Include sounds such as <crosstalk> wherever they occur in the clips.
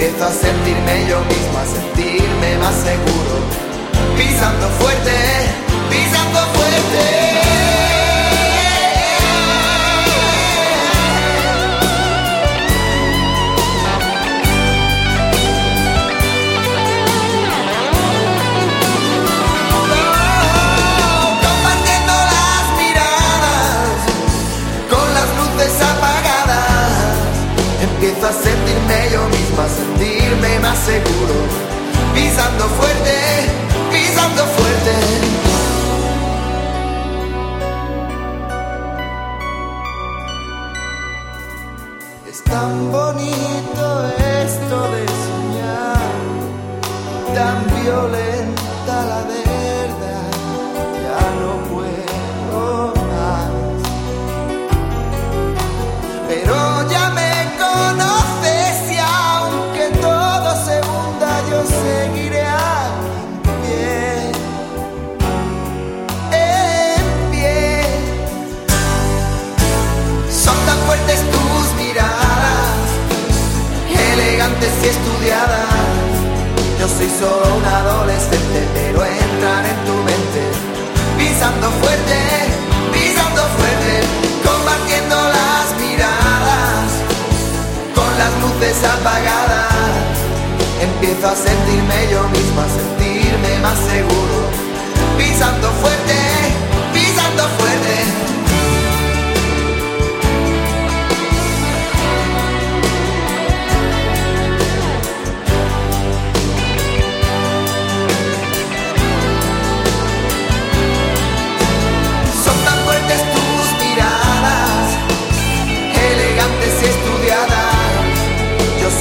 Empiezo a sentirme yo mismo, a sentirme más seguro, pisando fuerte, pisando fuerte. Compartiendo las miradas con las luces apagadas. Empiezo a sentirme yo sentirme más seguro. Pisando fuerte, pisando fuerte. Elegantes y estudiadas. Yo soy solo un adolescente, pero entrar en tu mente, pisando fuerte, pisando fuerte, compartiendo las miradas, con las luces apagadas. Empiezo a sentirme yo mismo, a sentirme más seguro, pisando fuerte, pisando fuerte.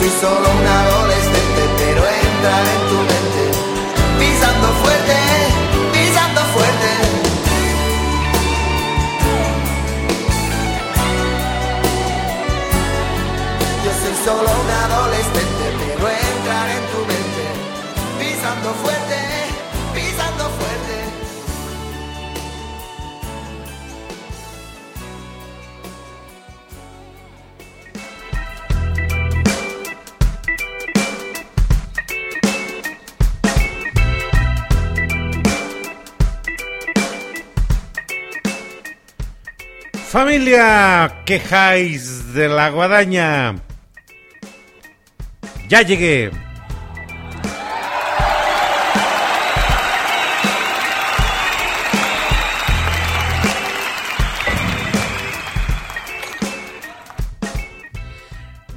Soy solo un adolescente, pero entrar en tu mente, pisando fuerte, pisando fuerte. Yo soy solo un adolescente, pero entrar en tu mente, pisando fuerte, Familia, quejáis de la guadaña. Ya llegué.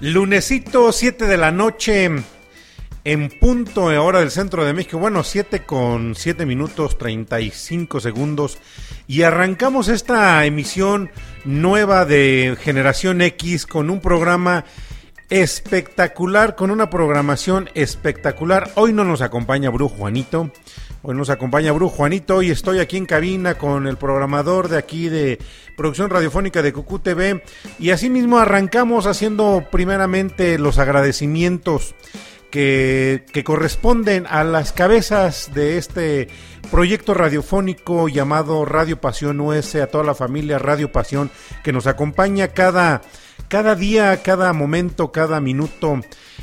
Lunesito, 7 de la noche, en punto de hora del centro de México. Bueno, 7 con 7 minutos 35 segundos. Y arrancamos esta emisión nueva de Generación X con un programa espectacular, con una programación espectacular. Hoy no nos acompaña Brujo Juanito. Hoy nos acompaña Brujo Juanito y estoy aquí en cabina con el programador de aquí de producción radiofónica de Cucú TV y asimismo arrancamos haciendo primeramente los agradecimientos que, corresponden a las cabezas de este proyecto radiofónico llamado Radio Pasión US, a toda la familia Radio Pasión que nos acompaña cada, cada día, cada momento, cada minuto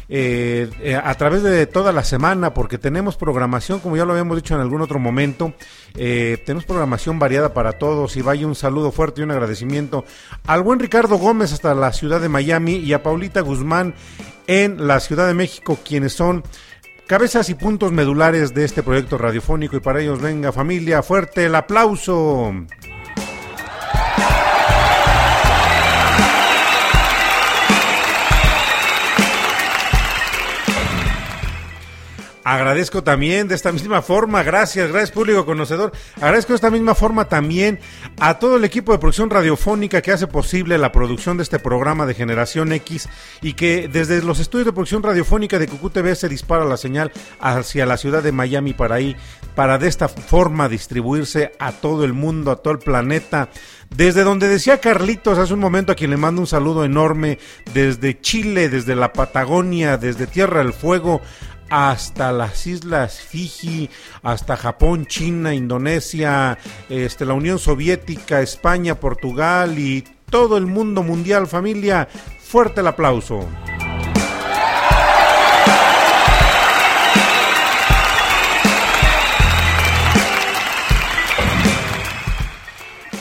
eh, eh, a través de toda la semana, porque tenemos programación, como ya lo habíamos dicho en algún otro momento, eh, tenemos programación variada para todos y vaya un saludo fuerte y un agradecimiento al buen Ricardo Gómez hasta la ciudad de Miami y a Paulita Guzmán en la Ciudad de México, quienes son cabezas y puntos medulares de este proyecto radiofónico y para ellos venga familia, fuerte el aplauso. Agradezco también de esta misma forma, gracias, gracias público conocedor, agradezco de esta misma forma también a todo el equipo de producción radiofónica que hace posible la producción de este programa de Generación X y que desde los estudios de producción radiofónica de Cucú TV se dispara la señal hacia la ciudad de Miami para ahí, para de esta forma distribuirse a todo el mundo, a todo el planeta. Desde donde decía Carlitos hace un momento, a quien le mando un saludo enorme, desde Chile, desde la Patagonia, desde Tierra del Fuego, hasta las islas Fiji, hasta Japón, China, Indonesia, este, la Unión Soviética, España, Portugal y todo el mundo mundial, familia. Fuerte el aplauso.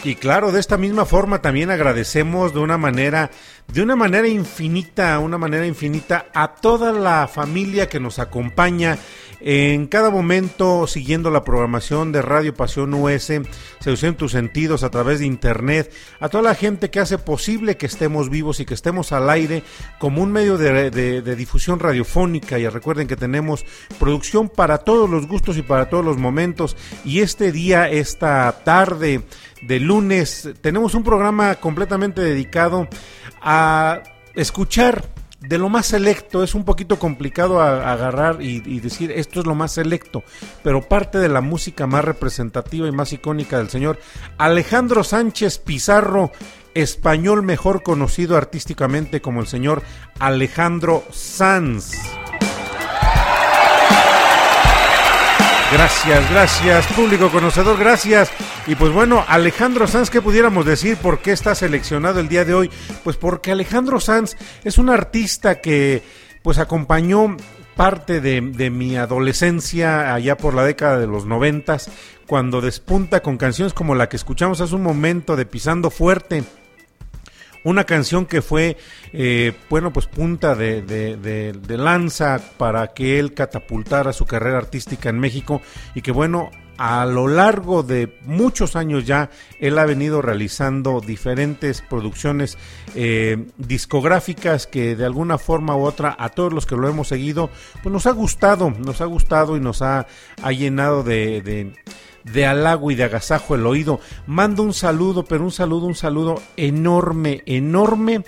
Y claro, de esta misma forma también agradecemos de una manera, de una manera infinita, una manera infinita a toda la familia que nos acompaña en cada momento siguiendo la programación de Radio Pasión US, Seducción tus sentidos a través de internet, a toda la gente que hace posible que estemos vivos y que estemos al aire como un medio de difusión radiofónica. Y recuerden que tenemos producción para todos los gustos y para todos los momentos. Y este día, esta tarde, de lunes. Tenemos un programa completamente dedicado a escuchar de lo más selecto. Es un poquito complicado agarrar y, y, decir esto es lo más selecto, pero parte de la música más representativa y más icónica del señor Alejandro Sánchez Pizarro, español mejor conocido artísticamente como el señor Alejandro Sanz. Gracias, gracias, público conocedor, gracias. Y pues bueno, Alejandro Sanz, ¿qué pudiéramos decir? ¿Por qué está seleccionado el día de hoy? Pues porque Alejandro Sanz es un artista que pues acompañó parte de, de, mi adolescencia allá por la década de los noventas, cuando despunta con canciones como la que escuchamos hace un momento de Pisando Fuerte una canción que fue, eh, bueno, pues punta de, lanza para que él catapultara su carrera artística en México y que, bueno, a lo largo de muchos años ya, él ha venido realizando diferentes producciones eh, discográficas que de alguna forma u otra a todos los que lo hemos seguido, pues nos ha gustado, nos ha gustado y nos ha, llenado de halago y de agasajo el oído. Mando un saludo, pero un saludo, un saludo enorme, enorme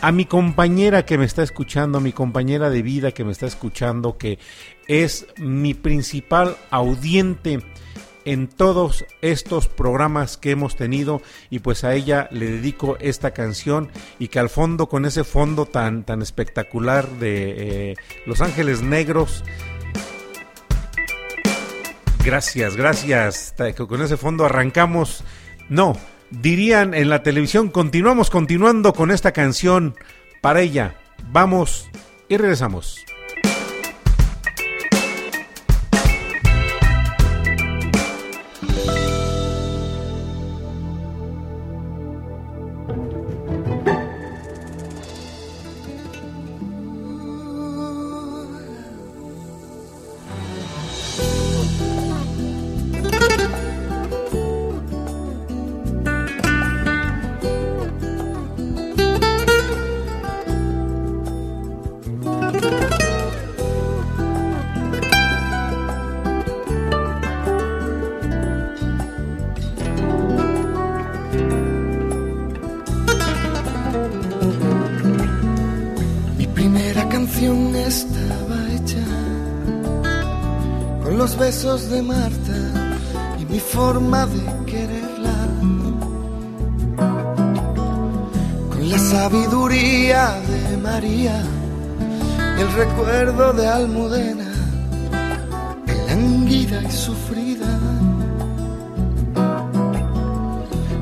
a mi compañera que me está escuchando, a mi compañera de vida que me está escuchando, que es mi principal audiente en todos estos programas que hemos tenido y pues a ella le dedico esta canción y que al fondo con ese fondo tan tan espectacular de eh, Los Ángeles Negros Gracias, gracias. Con ese fondo arrancamos. No, dirían en la televisión, continuamos continuando con esta canción para ella. Vamos y regresamos. De Marta y mi forma de quererla, con la sabiduría de María y el recuerdo de Almudena, languida y sufrida.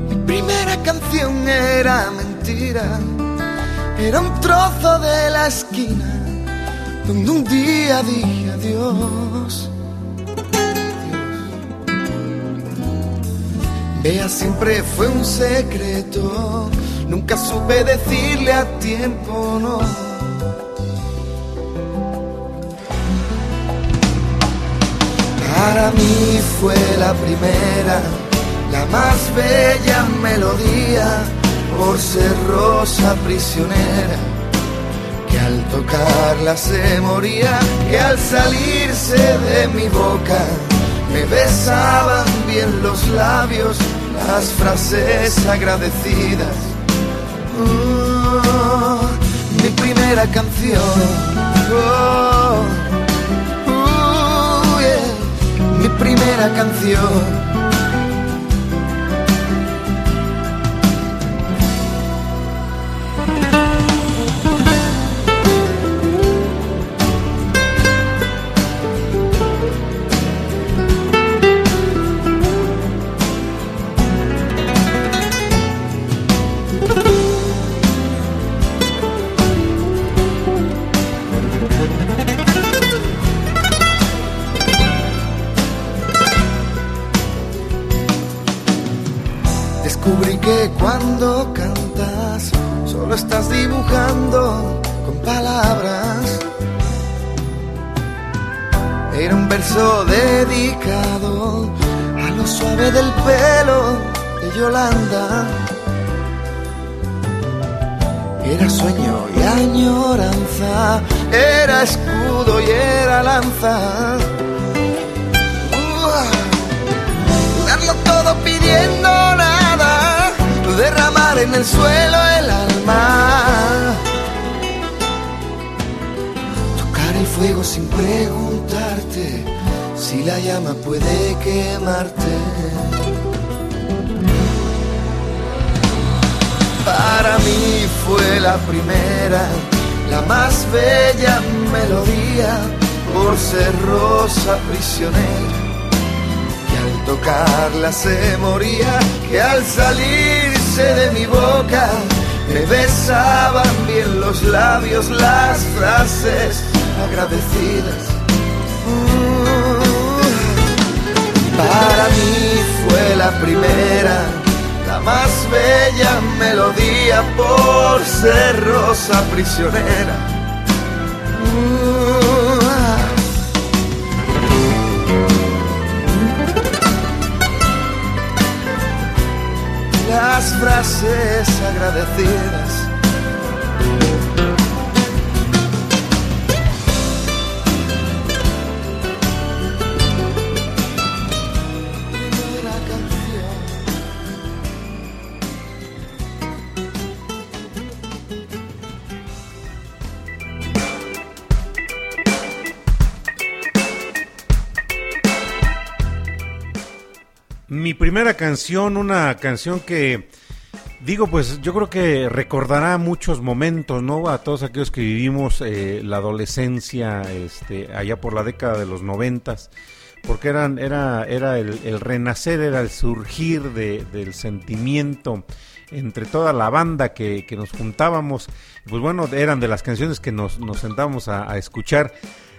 Mi primera canción era mentira, era un trozo de la esquina donde un día dije adiós. Vea, siempre fue un secreto, nunca supe decirle a tiempo no. Para mí fue la primera, la más bella melodía, por ser rosa prisionera, que al tocarla se moría, que al salirse de mi boca me besaban bien los labios, las frases agradecidas. Oh, mi primera canción. Oh, oh, mi primera canción. Del pelo de Yolanda. Era sueño y añoranza, era escudo y era lanza. Darlo todo pidiendo nada, derramar en el suelo el alma. Tocar el fuego sin preguntarte si la llama puede quemarte. Para mí fue la primera, la más bella melodía, por ser rosa prisionera que al tocarla se moría, que al salirse de mi boca me besaban bien los labios las frases agradecidas. Para mí fue la primera, la más bella melodía por ser rosa prisionera. Las frases agradecidas. Primera canción, una canción que digo, pues yo creo que recordará muchos momentos, ¿no? A todos aquellos que vivimos eh, la adolescencia, este, allá por la década de los noventas, porque eran, era, era el, renacer, era el surgir de- del sentimiento entre toda la banda que, nos juntábamos. Pues bueno, eran de las canciones que nos, nos sentábamos a escuchar.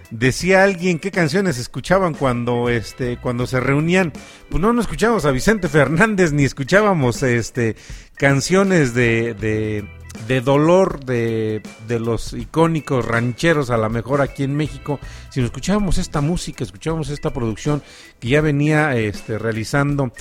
Decía alguien qué canciones escuchaban cuando este cuando se reunían. Pues no, no escuchábamos a Vicente Fernández ni escuchábamos este canciones de, de, de dolor de, de los icónicos rancheros a lo mejor aquí en México, sino escuchábamos esta música, escuchábamos esta producción que ya venía este realizando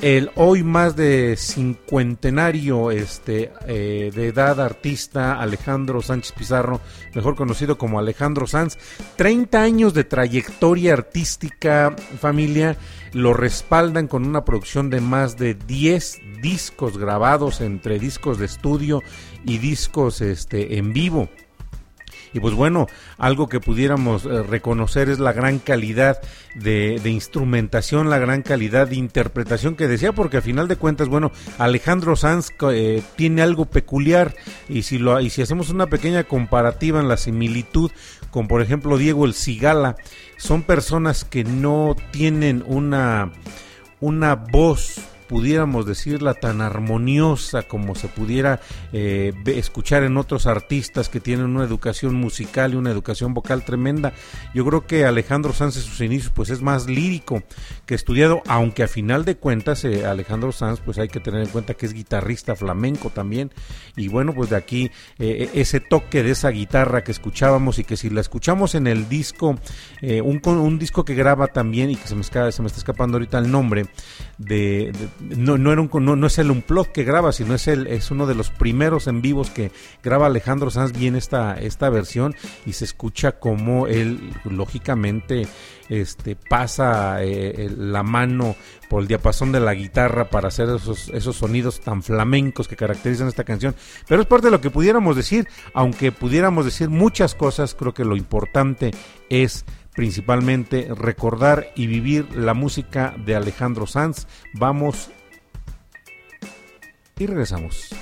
el hoy más de cincuentenario este, eh, de edad artista Alejandro Sánchez Pizarro, mejor conocido como Alejandro Sanz. 30 años de trayectoria artística, familia, lo respaldan con una producción de más de 10 discos grabados entre discos de estudio y discos este, en vivo. Y pues bueno, algo que pudiéramos eh, reconocer es la gran calidad de, instrumentación, la gran calidad de interpretación que decía, porque a final de cuentas, bueno, Alejandro Sanz eh, tiene algo peculiar. Y si, lo, y si hacemos una pequeña comparativa en la similitud con, por ejemplo, Diego El Cigala, son personas que no tienen una, una voz pudiéramos decirla tan armoniosa como se pudiera eh, escuchar en otros artistas que tienen una educación musical y una educación vocal tremenda. Yo creo que Alejandro Sanz en sus inicios pues es más lírico que estudiado, aunque a final de cuentas eh, Alejandro Sanz pues hay que tener en cuenta que es guitarrista flamenco también y bueno pues de aquí eh, ese toque de esa guitarra que escuchábamos y que si la escuchamos en el disco, un, un disco que graba también y que se me, se me está escapando ahorita el nombre de no, no, era un, no, es el que graba, sino es, el, es uno de los primeros en vivos que graba Alejandro Sanz bien esta, esta versión y se escucha como él, lógicamente, este, pasa eh, la mano por el diapasón de la guitarra para hacer esos, esos sonidos tan flamencos que caracterizan esta canción. Pero es parte de lo que pudiéramos decir, aunque pudiéramos decir muchas cosas, creo que lo importante es principalmente recordar y vivir la música de Alejandro Sanz. Vamos y regresamos.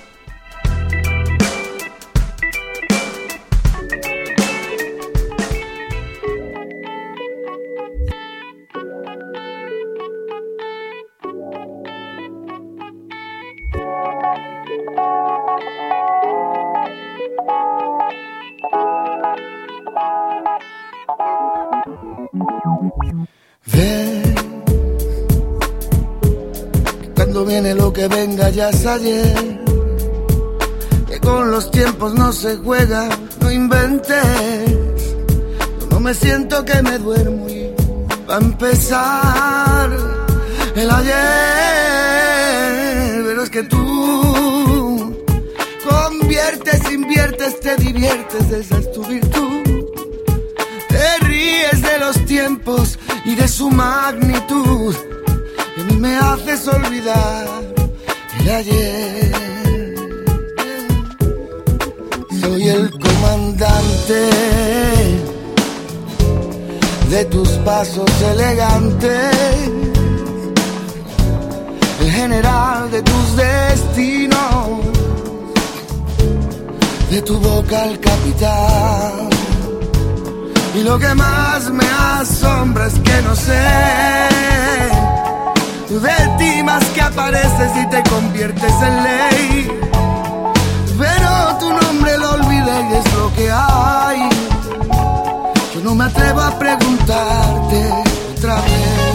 Es ayer. Que con los tiempos no se juega, no inventes. no me siento que me duermo y va a empezar el ayer. Pero es que tú conviertes, inviertes, te diviertes, esa es tu virtud. Te ríes de los tiempos y de su magnitud me haces olvidar el ayer. Soy el comandante de tus pasos elegantes, el general de tus destinos, de tu boca al capitán. Y lo que más me asombra es que no sé de ti más que apareces y te conviertes en ley. Pero tu nombre lo olvidé y es lo que hay. Yo no me atrevo a preguntarte otra vez.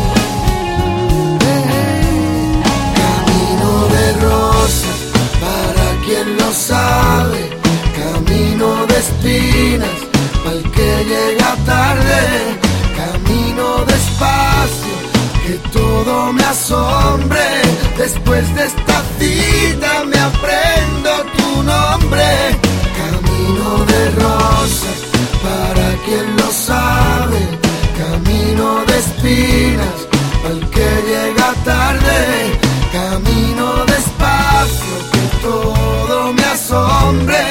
camino de rosas, para quien lo sabe. Camino de espinas, para el que llega tarde. Camino despacio que todo me asombre. Después de esta cita me aprendo tu nombre. Camino de rosas, para quien lo sabe. Camino de espinas, al que llega tarde. Camino despacio, que todo me asombre.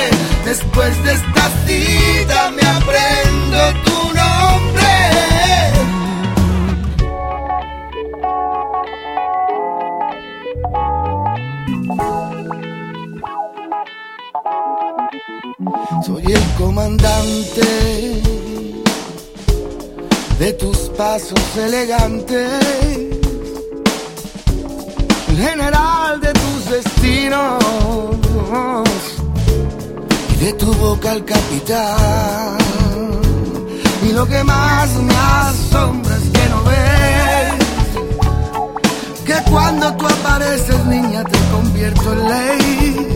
Después de esta cita me aprendo tu Soy el comandante de tus pasos elegantes, el general de tus destinos y de tu boca el capitán. Y lo que más me asombra es que no ves que cuando tú apareces, niña, te convierto en ley.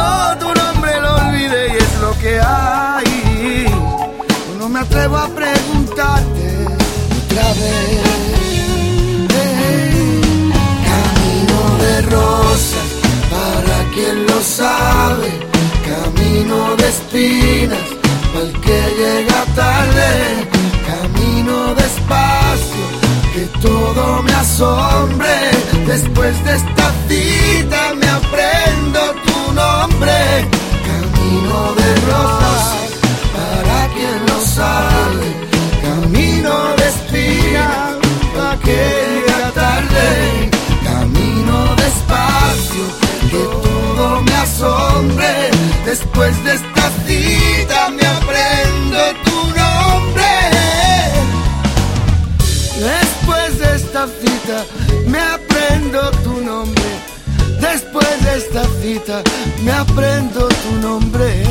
Pero tú y es lo que hay. No me atrevo a preguntarte otra vez. camino de rosas, para quien lo sabe. Camino de espinas, para el que llega tarde. Camino despacio, que todo me asombre. Después de esta cita me Después de esta cita me aprendo tu nombre. Después de esta cita me aprendo tu nombre. Después de esta cita me aprendo tu nombre.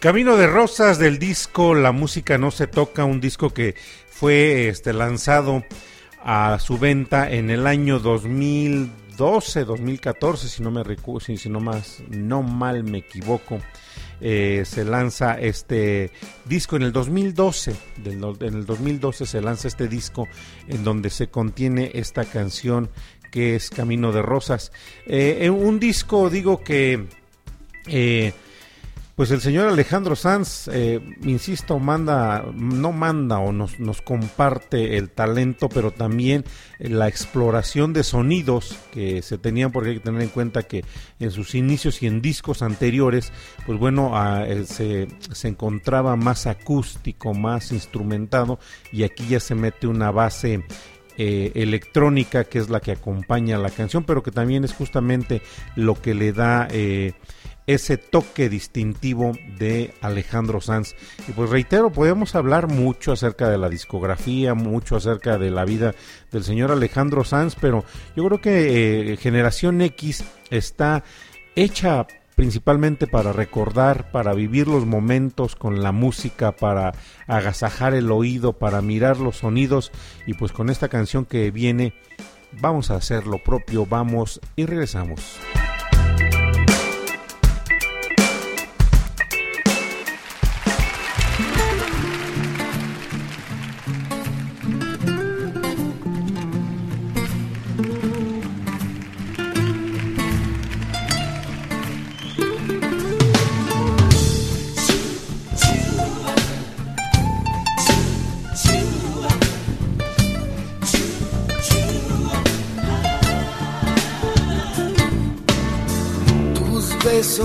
Camino de Rosas del disco La música no se toca, un disco que fue este, lanzado a su venta en el año 2012, 2014, si no me recuerdo, si, no más, no mal me equivoco. Eh, se lanza este disco en el 2012, en el 2012 se lanza este disco en donde se contiene esta canción que es Camino de Rosas. Eh, un disco, digo que eh, pues el señor Alejandro Sanz, eh, insisto, manda, no manda o nos, nos, comparte el talento, pero también la exploración de sonidos que se tenían, porque hay que tener en cuenta que en sus inicios y en discos anteriores, pues bueno, eh, se, se encontraba más acústico, más instrumentado, y aquí ya se mete una base eh, electrónica que es la que acompaña la canción, pero que también es justamente lo que le da eh, ese toque distintivo de Alejandro Sanz. Y pues reitero, podemos hablar mucho acerca de la discografía, mucho acerca de la vida del señor Alejandro Sanz, pero yo creo que eh, Generación X está hecha principalmente para recordar, para vivir los momentos con la música, para agasajar el oído, para mirar los sonidos y pues con esta canción que viene vamos a hacer lo propio, vamos y regresamos.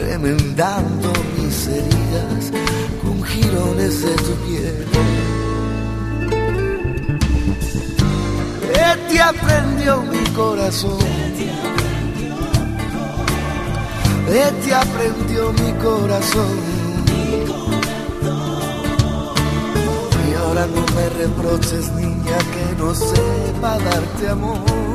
remendando mis heridas con jirones de tu piel. ¿Qué te aprendió mi corazón? ¿Qué te aprendió mi corazón? Y ahora no me reproches, niña, que no sepa darte amor.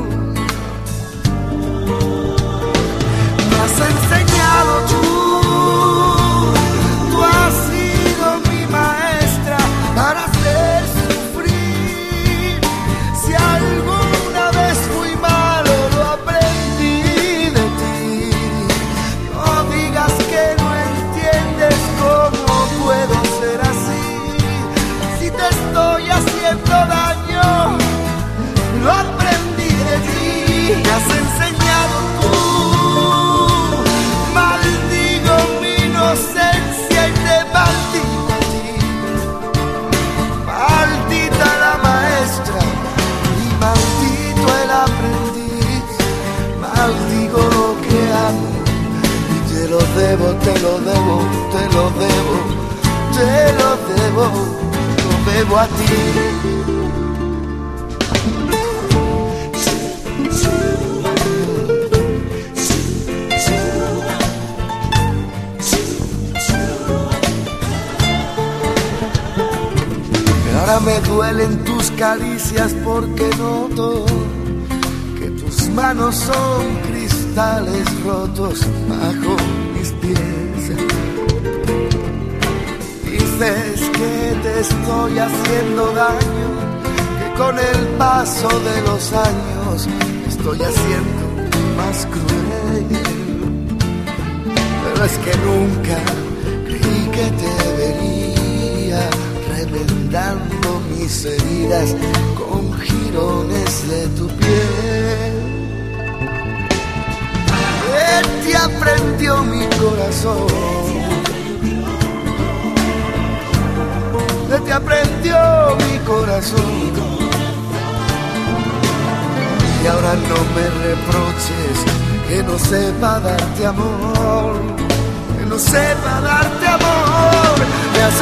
Y ahora no me reproches que no sepa darte amor, que no sepa darte amor. Me has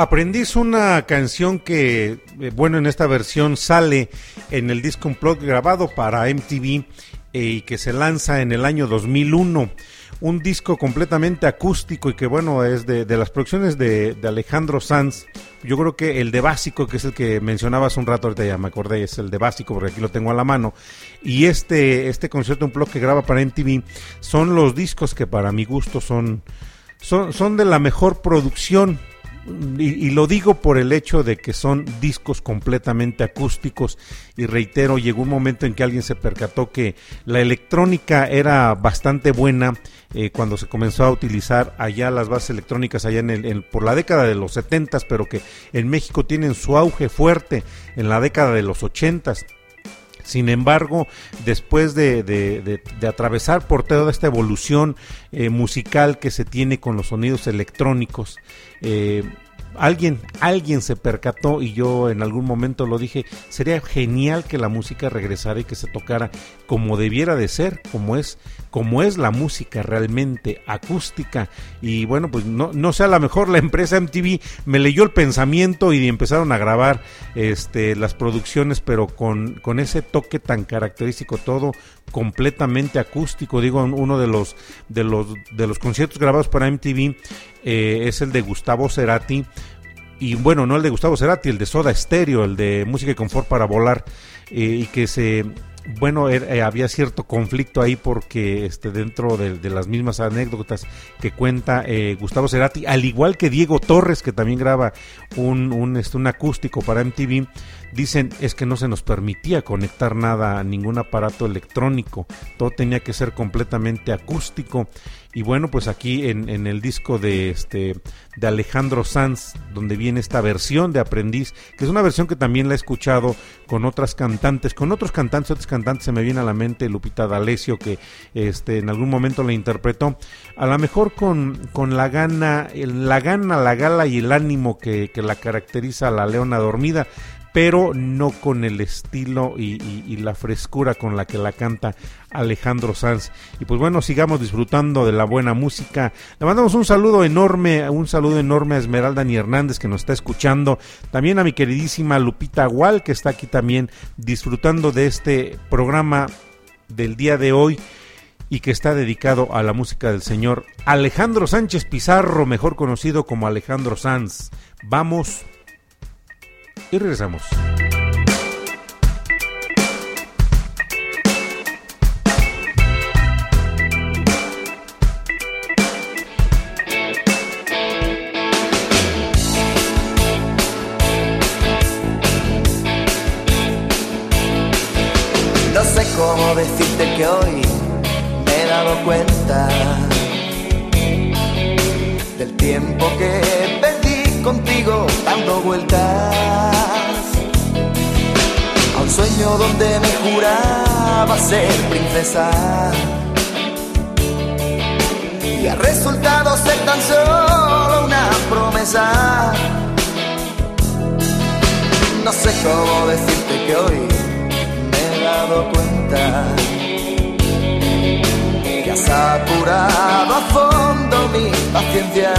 Aprendiz una canción que, eh, bueno, en esta versión sale en el disco Unplugged grabado para MTV eh, y que se lanza en el año 2001. Un disco completamente acústico y que, bueno, es de, las producciones de, Alejandro Sanz. Yo creo que el de básico, que es el que mencionaba hace un rato, ahorita ya me acordé, es el de básico porque aquí lo tengo a la mano. Y este, este concierto Unplugged que graba para MTV son los discos que para mi gusto son, son, son de la mejor producción y, y, lo digo por el hecho de que son discos completamente acústicos y reitero, llegó un momento en que alguien se percató que la electrónica era bastante buena eh, cuando se comenzó a utilizar allá las bases electrónicas allá en el, por la década de los 70 pero que en México tienen su auge fuerte en la década de los 80 sin embargo, después de, de, de, atravesar por toda esta evolución eh, musical que se tiene con los sonidos electrónicos, eh, alguien, alguien se percató y yo en algún momento lo dije, sería genial que la música regresara y que se tocara como debiera de ser, como es, como es la música realmente acústica. Y bueno, pues no, no sé, a lo mejor la empresa MTV me leyó el pensamiento y empezaron a grabar este, las producciones, pero con, con ese toque tan característico, todo completamente acústico. Digo, uno de los, de los, de los conciertos grabados para MTV eh, es el de Gustavo Cerati. Y bueno, no el de Gustavo Cerati, el de Soda Stereo, el de Música y Confort para Volar, eh, y que se bueno, eh, había cierto conflicto ahí porque este, dentro de, de las mismas anécdotas que cuenta eh, Gustavo Cerati, al igual que Diego Torres, que también graba un, un, este, un acústico para MTV, dicen es que no se nos permitía conectar nada a ningún aparato electrónico, todo tenía que ser completamente acústico. Y bueno, pues aquí en, en, el disco de este de Alejandro Sanz, donde viene esta versión de Aprendiz, que es una versión que también la he escuchado con otras cantantes, con otros cantantes, otros cantantes se me viene a la mente Lupita D'Alessio que este en algún momento la interpretó, a lo mejor con, con la gana, la gana, la gala y el ánimo que, que la caracteriza a la leona dormida, pero no con el estilo y, la frescura con la que la canta Alejandro Sanz. Y pues bueno, sigamos disfrutando de la buena música. Le mandamos un saludo enorme, un saludo enorme a Esmeralda Ni Hernández que nos está escuchando. También a mi queridísima Lupita Gual que está aquí también disfrutando de este programa del día de hoy y que está dedicado a la música del señor Alejandro Sánchez Pizarro, mejor conocido como Alejandro Sanz. Vamos y regresamos. Juraba ser princesa y ha resultado ser tan solo una promesa. No sé cómo decirte que hoy me he dado cuenta que has apurado a fondo mi paciencia.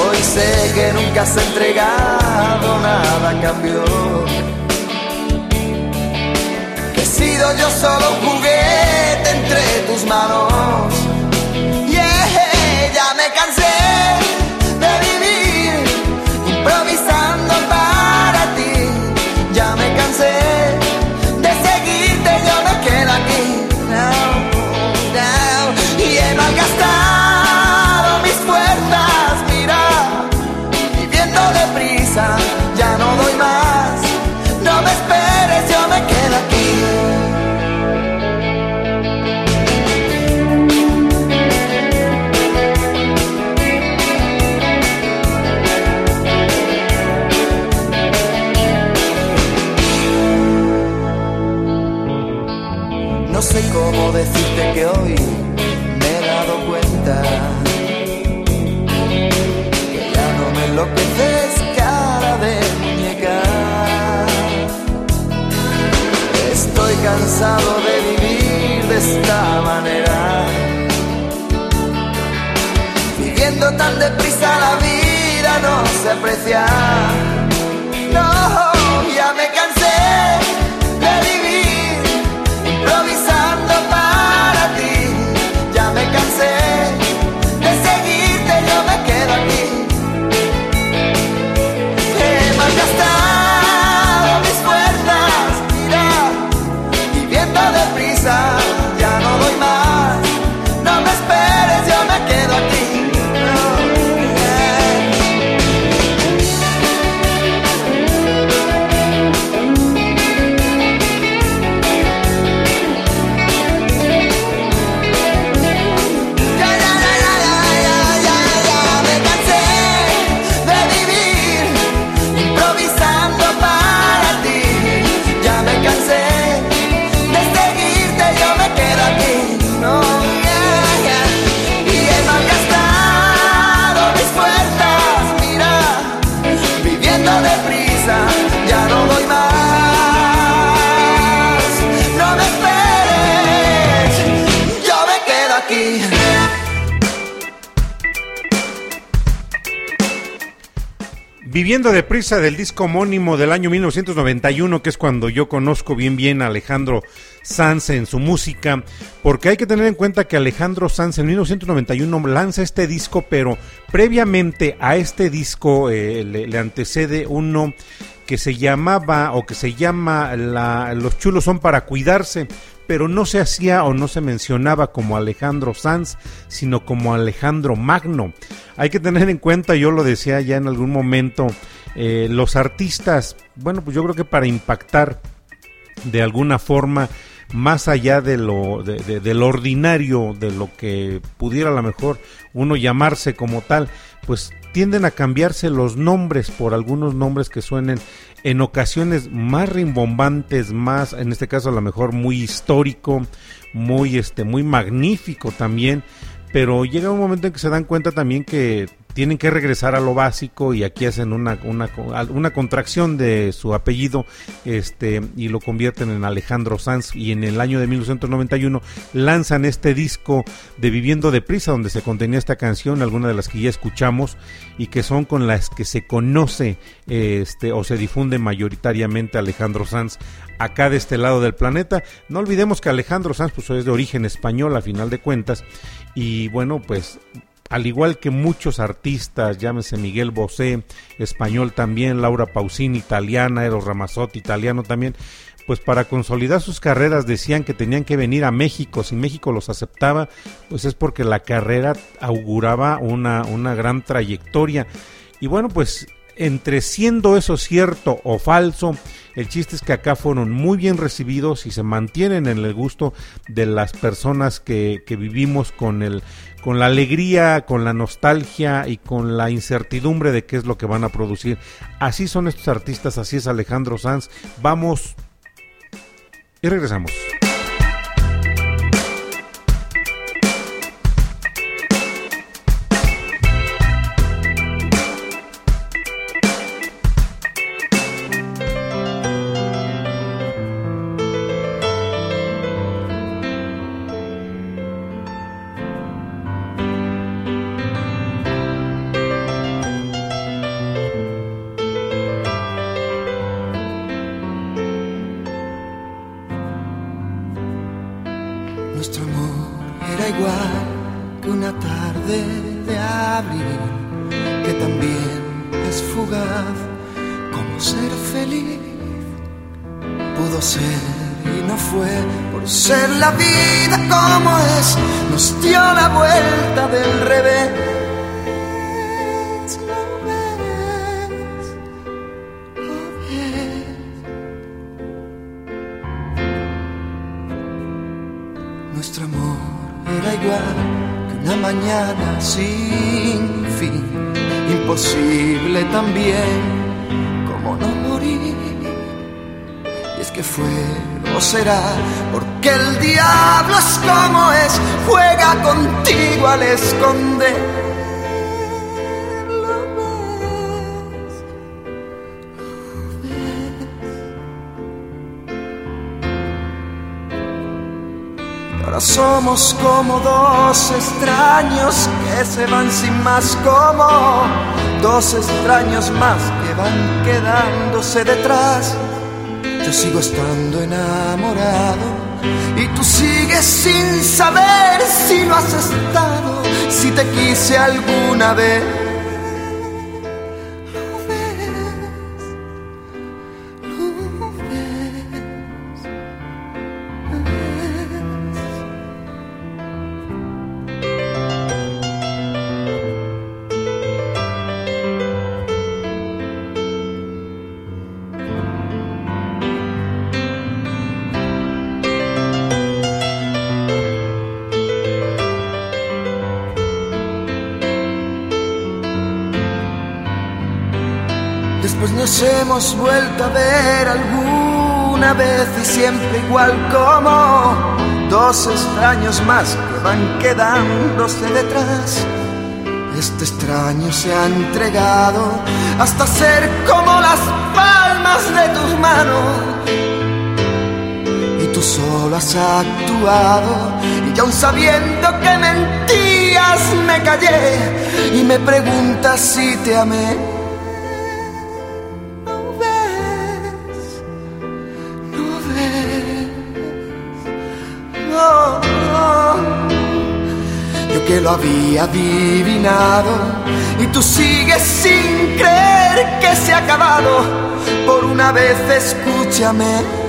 Hoy sé que nunca has entregado nada a cambio. Yo solo un juguete entre tus manos. Tan deprisa la vida no se aprecia. Viviendo deprisa del disco homónimo del año 1991, que es cuando yo conozco bien bien a Alejandro Sanz en su música, porque hay que tener en cuenta que Alejandro Sanz en 1991 lanza este disco, pero previamente a este disco eh, le, le antecede uno que se llamaba o que se llama la- Los chulos son para cuidarse, pero no se hacía o no se mencionaba como Alejandro Sanz, sino como Alejandro Magno. Hay que tener en cuenta, yo lo decía ya en algún momento, eh, los artistas, bueno, pues yo creo que para impactar de alguna forma más allá de lo de, del ordinario de lo que pudiera a lo mejor uno llamarse como tal pues tienden a cambiarse los nombres por algunos nombres que suenen en ocasiones más rimbombantes más en este caso a lo mejor muy histórico muy este muy magnífico también pero llega un momento en que se dan cuenta también que tienen que regresar a lo básico y aquí hacen una, una, contracción de su apellido este y lo convierten en Alejandro Sanz y en el año de 1991 lanzan este disco de Viviendo Deprisa donde se contenía esta canción, algunas de las que ya escuchamos y que son con las que se conoce este o se difunde mayoritariamente Alejandro Sanz acá de este lado del planeta. No olvidemos que Alejandro Sanz pues, es de origen español a final de cuentas y bueno pues al igual que muchos artistas, llámese Miguel Bosé, español también, Laura Pausini, italiana, Eros Ramazzotti, italiano también, pues para consolidar sus carreras decían que tenían que venir a México, si México los aceptaba, pues es porque la carrera auguraba una, una gran trayectoria. Y bueno, pues entre siendo eso cierto o falso, el chiste es que acá fueron muy bien recibidos y se mantienen en el gusto de las personas que, que vivimos con el con la alegría, con la nostalgia y con la incertidumbre de qué es lo que van a producir. Así son estos artistas, así es Alejandro Sanz. Vamos y regresamos. Porque el diablo es como es, juega contigo al esconder. Ahora somos como dos extraños que se van sin más, como dos extraños más que van quedándose detrás yo sigo estando enamorado y tú sigues sin saber si lo has estado, si te quise alguna vez. Igual como dos extraños más que van quedándose detrás. Este extraño se ha entregado hasta ser como las palmas de tus manos. Y tú solo has actuado y aún sabiendo que mentías me callé y me preguntas si te amé lo había adivinado y tú sigues sin creer que se ha acabado. Por una vez escúchame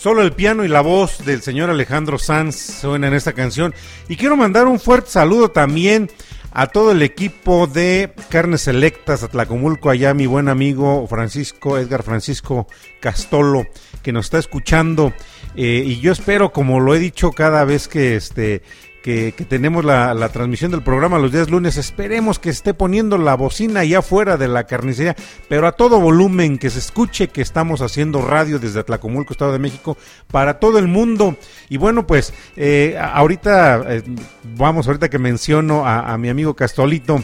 Solo el piano y la voz del señor Alejandro Sanz suenan en esta canción. Y quiero mandar un fuerte saludo también a todo el equipo de Carnes Selectas Atlacomulco, allá mi buen amigo Francisco, Edgar Francisco Castolo, que nos está escuchando. Eh, y yo espero, como lo he dicho cada vez que este que, tenemos la, transmisión del programa los días lunes. Esperemos que esté poniendo la bocina allá afuera de la carnicería, pero a todo volumen, que se escuche que estamos haciendo radio desde Atlacomulco, Estado de México, para todo el mundo. Y bueno, pues eh, ahorita, eh, vamos, ahorita que menciono a mi amigo Castolito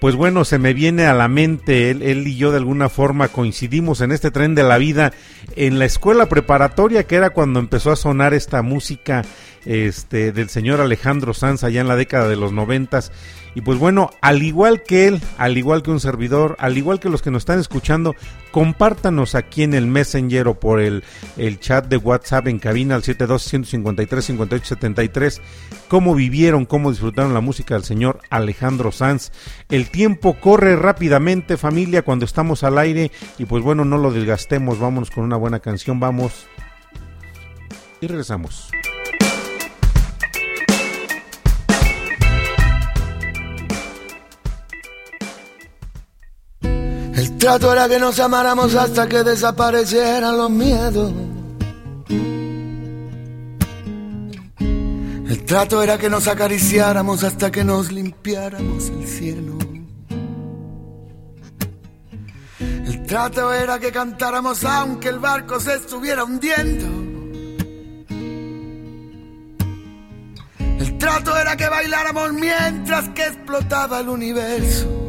pues bueno, se me viene a la mente, él, él, y yo de alguna forma coincidimos en este tren de la vida en la escuela preparatoria, que era cuando empezó a sonar esta música este, del señor Alejandro Sanz allá en la década de los noventas. Y pues bueno, al igual que él, al igual que un servidor, al igual que los que nos están escuchando, compártanos aquí en el Messenger o por el, el chat de WhatsApp en cabina al 72-153-5873, cómo vivieron, cómo disfrutaron la música del señor Alejandro Sanz. El tiempo corre rápidamente, familia, cuando estamos al aire y pues bueno, no lo desgastemos, vámonos con una buena canción, vamos y regresamos. Trato era que nos amáramos hasta que desaparecieran los miedos. El trato era que nos acariciáramos hasta que nos limpiáramos el cielo. El trato era que cantáramos aunque el barco se estuviera hundiendo. El trato era que bailáramos mientras que explotaba el universo.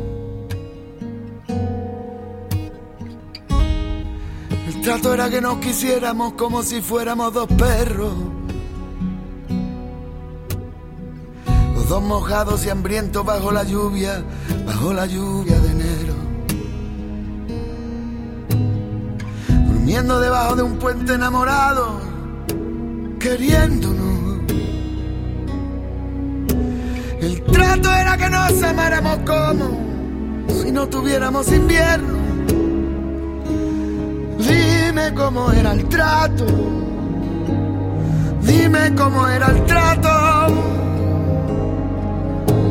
Trato era que nos quisiéramos como si fuéramos dos perros. Los dos mojados y hambrientos bajo la lluvia, bajo la lluvia de enero. Durmiendo debajo de un puente enamorado, queriéndonos. El trato era que nos amáramos como si no tuviéramos invierno. Dime cómo era el trato. Dime cómo era el trato.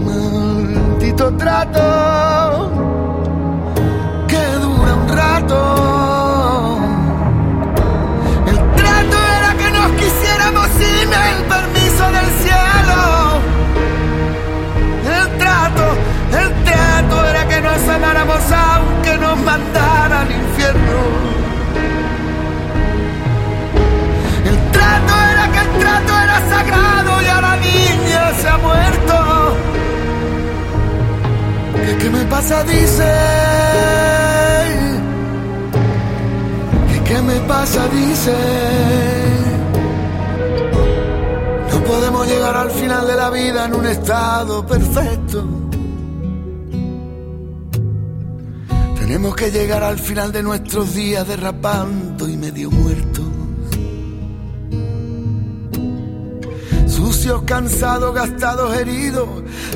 Maldito trato que dura un rato. El trato era que nos quisiéramos sin el permiso del cielo. El trato, el trato era que nos amáramos aunque nos mandara al infierno. Trato era que el trato era sagrado y a la niña se ha muerto. ¿Qué, qué me pasa? Dice. ¿Qué, qué me pasa? Dice. No podemos llegar al final de la vida en un estado perfecto. Tenemos que llegar al final de nuestros días derrapando y medio muertos. Cansados, gastados, heridos,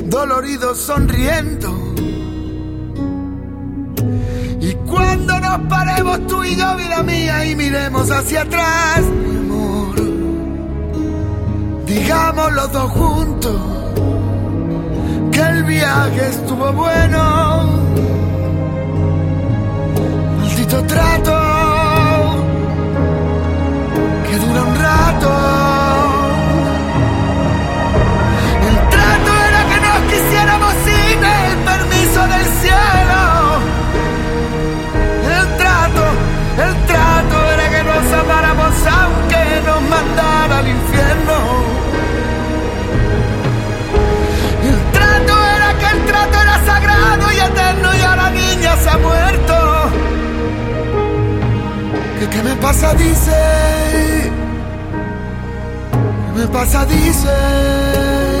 doloridos, sonriendo. Y cuando nos paremos tú y yo, vida mía, y miremos hacia atrás, mi amor, digamos los dos juntos que el viaje estuvo bueno. Maldito trato que dura un rato. El permiso del cielo. El trato, el trato era que nos amáramos aunque nos mandara al infierno. El trato era que el trato era sagrado y eterno y a la niña se ha muerto. ¿Qué, qué me pasa? Dice. ¿Qué me pasa? Dice.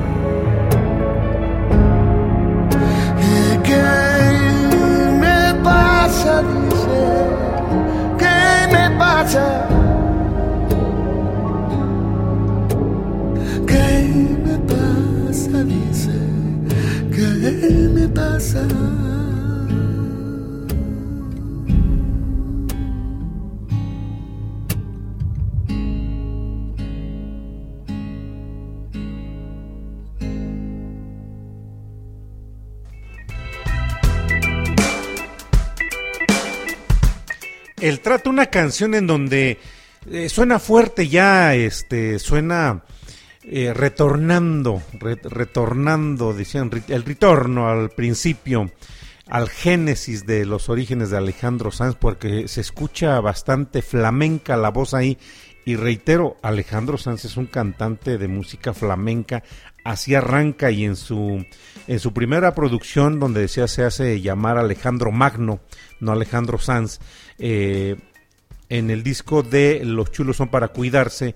El trato, una canción en donde eh, suena fuerte ya, este, suena eh, retornando, retornando, decían, el retorno al principio, al génesis de los orígenes de Alejandro Sanz, porque se escucha bastante flamenca la voz ahí. Y reitero, Alejandro Sanz es un cantante de música flamenca, así arranca y en su, en su primera producción, donde decía se hace llamar Alejandro Magno, no Alejandro Sanz, eh, en el disco de Los chulos son para cuidarse,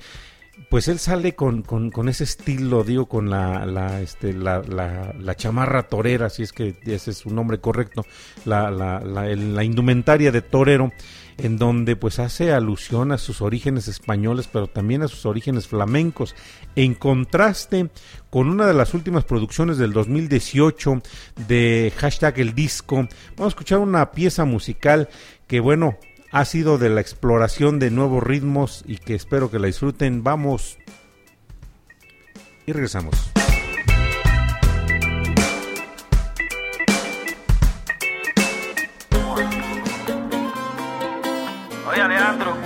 pues él sale con, ese estilo, digo, con la, la, este, la, la, chamarra torera, si es que ese es su nombre correcto, la, la, la, indumentaria de torero, en donde pues hace alusión a sus orígenes españoles, pero también a sus orígenes flamencos, en contraste con una de las últimas producciones del 2018 de hashtag el disco. Vamos a escuchar una pieza musical que bueno, ha sido de la exploración de nuevos ritmos y que espero que la disfruten. Vamos y regresamos. Oye Alejandro.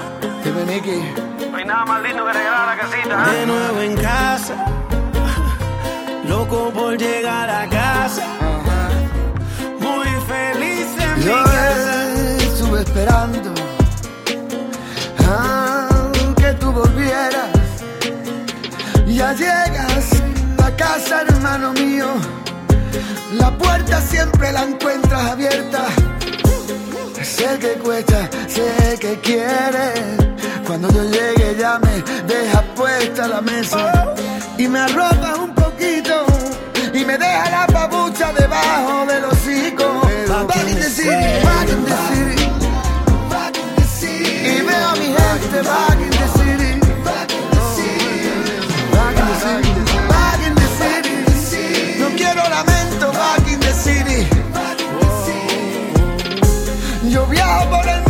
Dime Nicky. No hay nada más lindo que regalar la casita. ¿eh? De nuevo en casa. <laughs> Loco por llegar a casa. Esperando aunque tú volvieras. Ya llegas a casa, hermano mío. La puerta siempre la encuentras abierta. Sé que cuesta, sé que quieres. Cuando yo llegue ya me dejas puesta la mesa y me arropas un poquito y me deja la pabucha debajo del hocico. Back in the city, back in the city. Yo viajo por el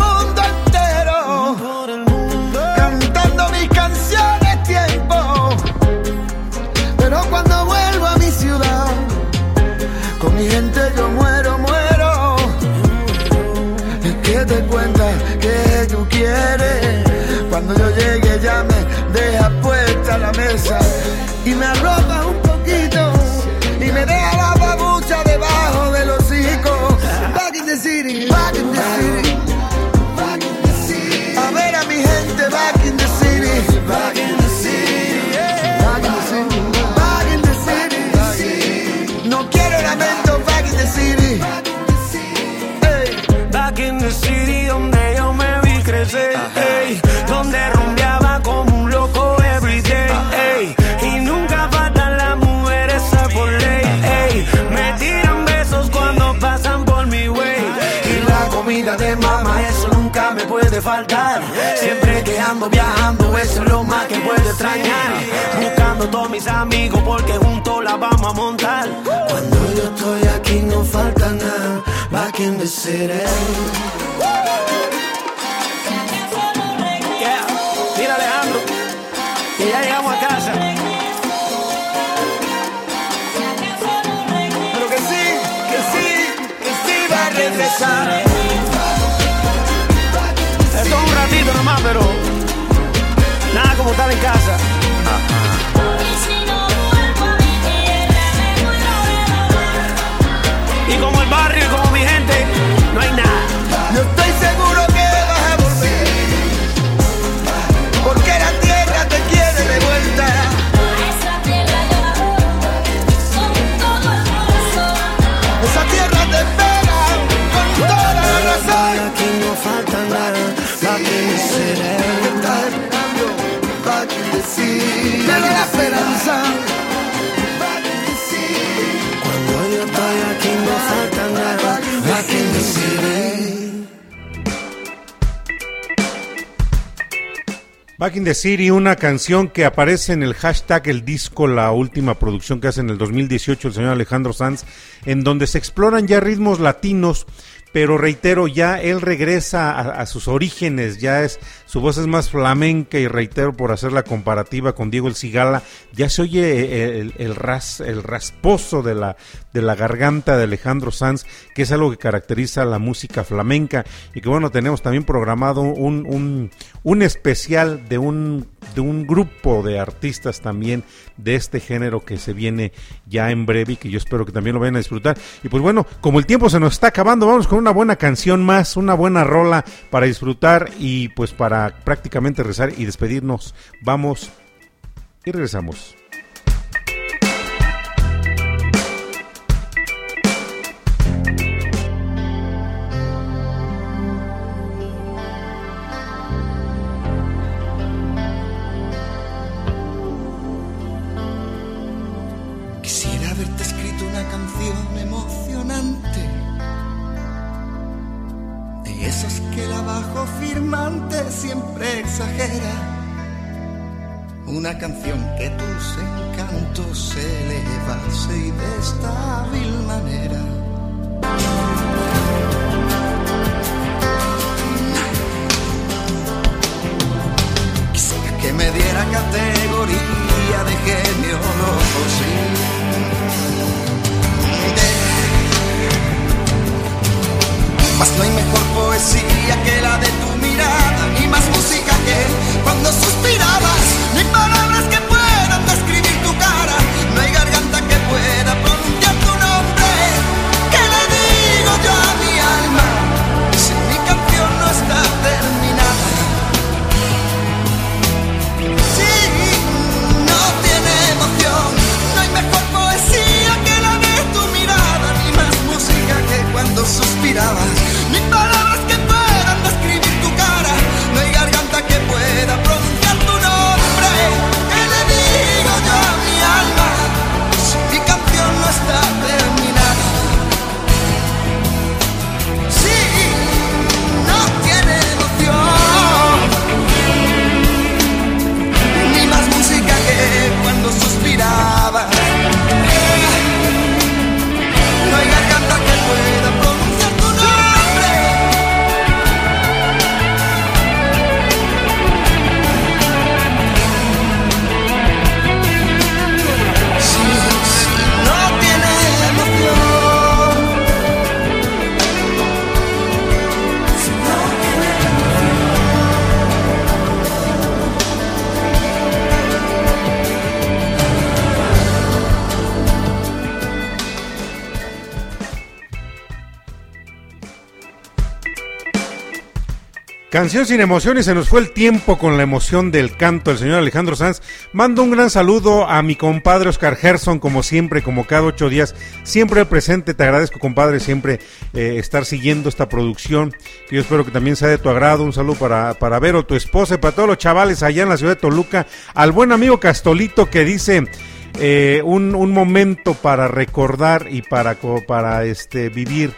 puede faltar, siempre que ando viajando eso es lo más que puedo extrañar, buscando todos mis amigos porque juntos la vamos a montar, cuando yo estoy aquí no falta nada, back in the city. Yeah. Mira Alejandro, que ya llegamos a casa. Pero que sí, que sí, que sí va a regresar. Pero nada como estar en casa. Back in the City, una canción que aparece en el hashtag el disco, la última producción que hace en el 2018 el señor Alejandro Sanz, en donde se exploran ya ritmos latinos, pero reitero, ya él regresa a, sus orígenes, ya es, su voz es más flamenca y reitero por hacer la comparativa con Diego El Cigala, ya se oye el, el, ras, el rasposo de la, de la garganta de Alejandro Sanz, que es algo que caracteriza la música flamenca y que bueno, tenemos también programado un especial de un de un grupo de artistas también de este género que se viene ya en breve y que yo espero que también lo vayan a disfrutar. Y pues bueno, como el tiempo se nos está acabando, vamos con una buena canción más, una buena rola para disfrutar y pues para prácticamente rezar y despedirnos. Vamos y regresamos. Canción sin emoción y se nos fue el tiempo con la emoción del canto del señor Alejandro Sanz. Mando un gran saludo a mi compadre Oscar Gerson, como siempre, como cada ocho días, siempre presente. Te agradezco, compadre, siempre eh, estar siguiendo esta producción. Yo espero que también sea de tu agrado. Un saludo para, para Vero, tu esposa, y para todos los chavales allá en la ciudad de Toluca. Al buen amigo Castolito que dice eh, un, un momento para recordar y para, para este, vivir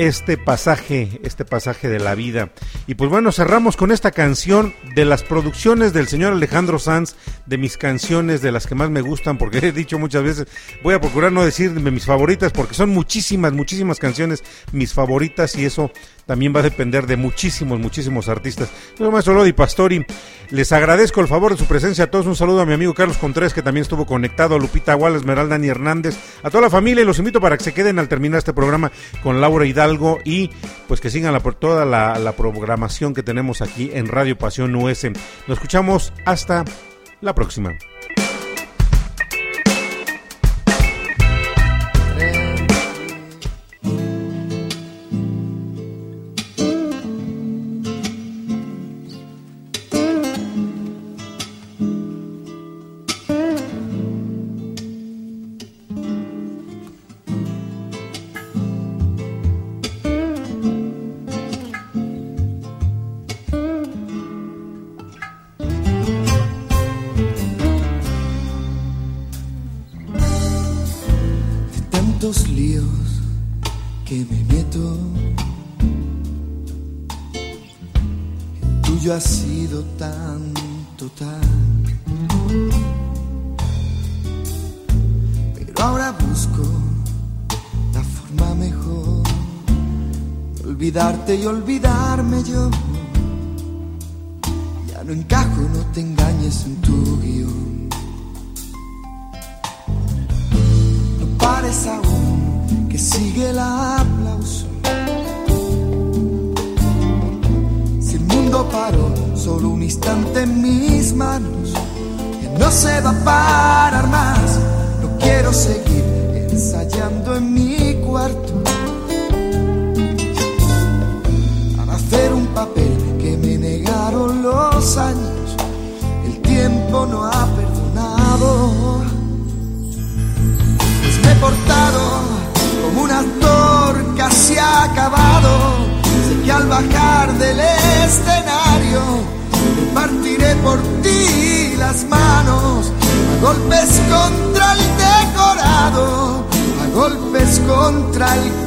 este pasaje, este pasaje de la vida. Y pues bueno, cerramos con esta canción de las producciones del señor Alejandro Sanz, de mis canciones, de las que más me gustan, porque <laughs> he dicho muchas veces, voy a procurar no decirme mis favoritas, porque son muchísimas, muchísimas canciones mis favoritas y eso también va a depender de muchísimos, muchísimos artistas. Yo, maestro Lodi Pastori, les agradezco el favor de su presencia a todos. Un saludo a mi amigo Carlos Contreras, que también estuvo conectado, a Lupita Agual, Esmeralda Dani Hernández, a toda la familia y los invito para que se queden al terminar este programa con Laura Hidalgo y pues que sigan la, toda la programación que tenemos aquí en Radio Pasión US. Nos escuchamos hasta la próxima.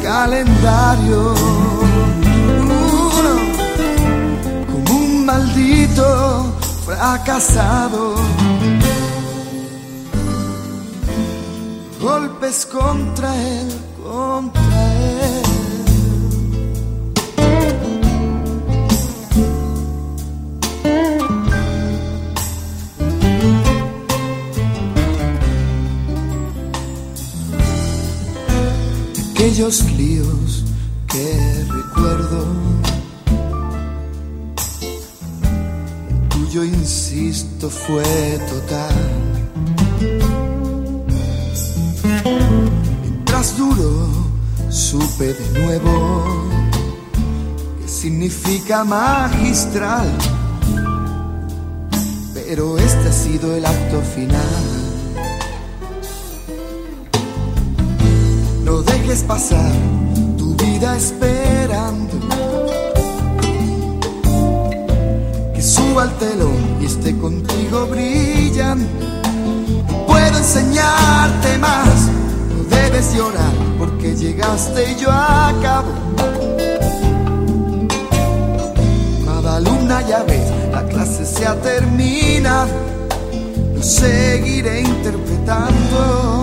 Calendario. Uno, como un maldito fracasado. Golpes contra él, contra él. Aquellos líos que recuerdo. El tuyo, insisto, fue total. Mientras duró, supe de nuevo que significa magistral. Pero este ha sido el acto final. Pasar tu vida esperando que suba al telón y esté contigo brillando. No puedo enseñarte más, no debes llorar porque llegaste y yo acabo. Cada alumna ya ves, la clase se ha terminado, lo seguiré interpretando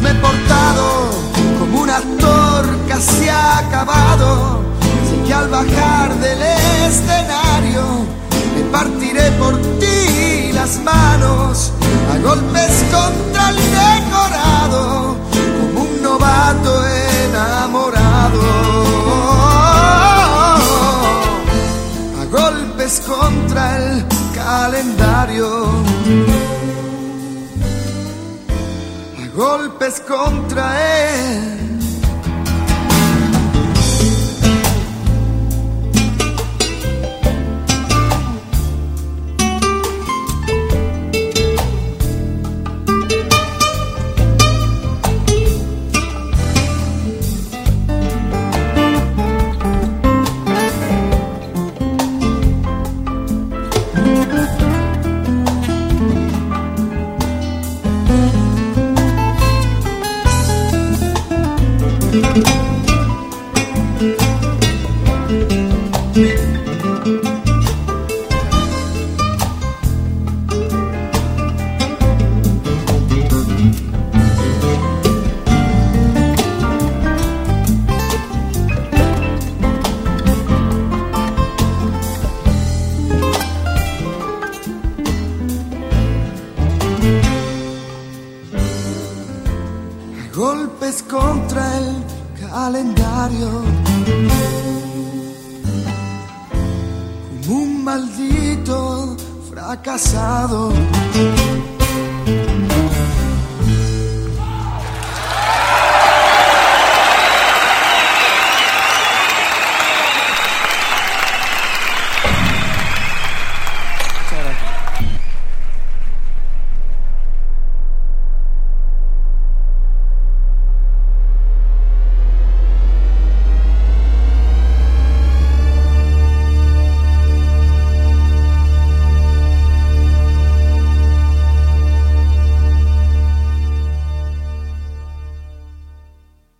me he portado como un actor casi acabado. Sé que al bajar del escenario me partiré por ti las manos a golpes contra el decorado, como un novato enamorado. A golpes contra el calendario. Golpes contra él.